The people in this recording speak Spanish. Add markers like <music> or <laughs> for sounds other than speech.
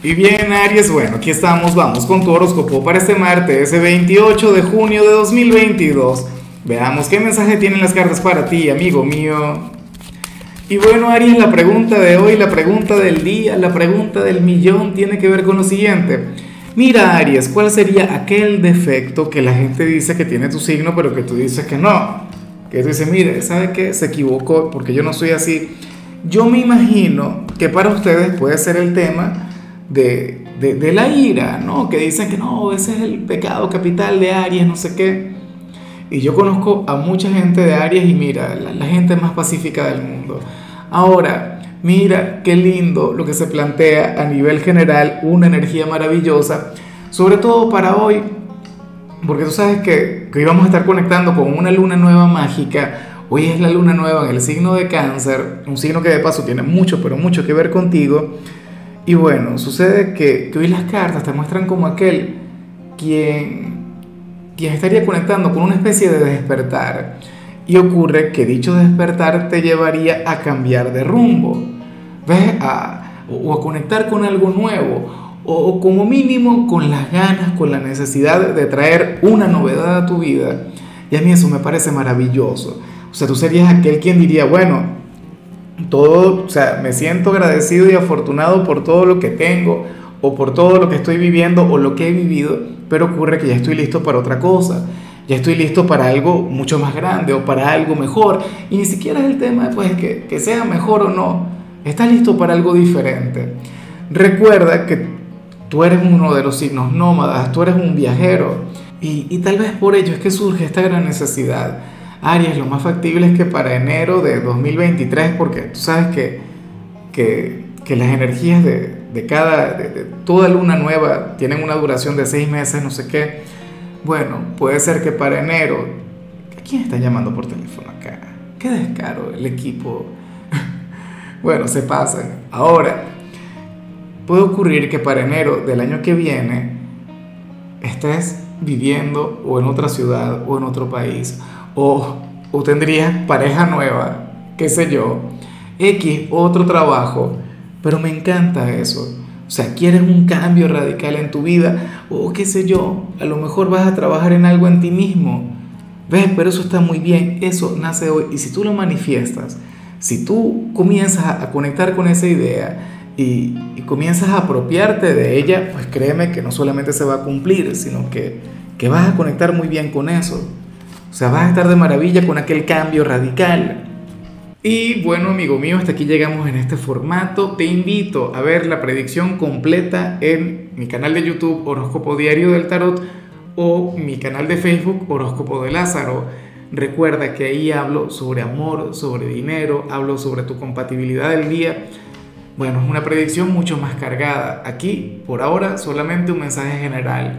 Y bien, Aries, bueno, aquí estamos, vamos con tu horóscopo para este martes, ese 28 de junio de 2022. Veamos qué mensaje tienen las cartas para ti, amigo mío. Y bueno, Aries, la pregunta de hoy, la pregunta del día, la pregunta del millón tiene que ver con lo siguiente. Mira, Aries, ¿cuál sería aquel defecto que la gente dice que tiene tu signo, pero que tú dices que no? Que tú dices, mire, ¿sabe qué? Se equivocó porque yo no soy así. Yo me imagino que para ustedes puede ser el tema de, de, la ira, ¿no? Que dicen que no, ese es el pecado capital de Aries, no sé qué. Y yo conozco a mucha gente de Aries y mira, la, gente más pacífica del mundo. Ahora, mira qué lindo lo que se plantea a nivel general, una energía maravillosa, sobre todo para hoy, porque tú sabes que, que íbamos a estar conectando con una luna nueva mágica. Hoy es la luna nueva en el signo de cáncer, un signo que de paso tiene mucho, pero mucho que ver contigo. Y bueno, sucede que, hoy las cartas te muestran como aquel quien, quien estaría conectando con una especie de despertar. Y ocurre que dicho despertar te llevaría a cambiar de rumbo, ¿ves? A, o a conectar con algo nuevo, o, como mínimo con las ganas, con la necesidad de traer una novedad a tu vida. Y a mí eso me parece maravilloso. O sea, tú serías aquel quien diría, bueno, todo, o sea, me siento agradecido y afortunado por todo lo que tengo o por todo lo que estoy viviendo o lo que he vivido, pero ocurre que ya estoy listo para otra cosa, ya estoy listo para algo mucho más grande o para algo mejor. Y ni siquiera es el tema pues, que, que sea mejor o no, estás listo para algo diferente. Recuerda que tú eres uno de los signos nómadas, tú eres un viajero y, y tal vez por ello es que surge esta gran necesidad Aries, lo más factible es que para enero de 2023, porque tú sabes que, que, las energías de, de cada, toda luna nueva tienen una duración de seis meses, no sé qué. Bueno, puede ser que para enero, ¿quién está llamando por teléfono acá? Qué descaro el equipo. <laughs> bueno, se pasan. Ahora, puede ocurrir que para enero del año que viene estés viviendo o en otra ciudad o en otro país o, o tendrías pareja nueva, qué sé yo, X, otro trabajo, pero me encanta eso. O sea, quieres un cambio radical en tu vida, o qué sé yo, a lo mejor vas a trabajar en algo en ti mismo. ¿Ves? Pero eso está muy bien, eso nace hoy. Y si tú lo manifiestas, si tú comienzas a conectar con esa idea y, y comienzas a apropiarte de ella, pues créeme que no solamente se va a cumplir, sino que, que vas a conectar muy bien con eso. O sea, vas a estar de maravilla con aquel cambio radical. Y bueno, amigo mío, hasta aquí llegamos en este formato. Te invito a ver la predicción completa en mi canal de YouTube Horóscopo Diario del Tarot o mi canal de Facebook Horóscopo de Lázaro. Recuerda que ahí hablo sobre amor, sobre dinero, hablo sobre tu compatibilidad del día. Bueno, es una predicción mucho más cargada. Aquí, por ahora, solamente un mensaje general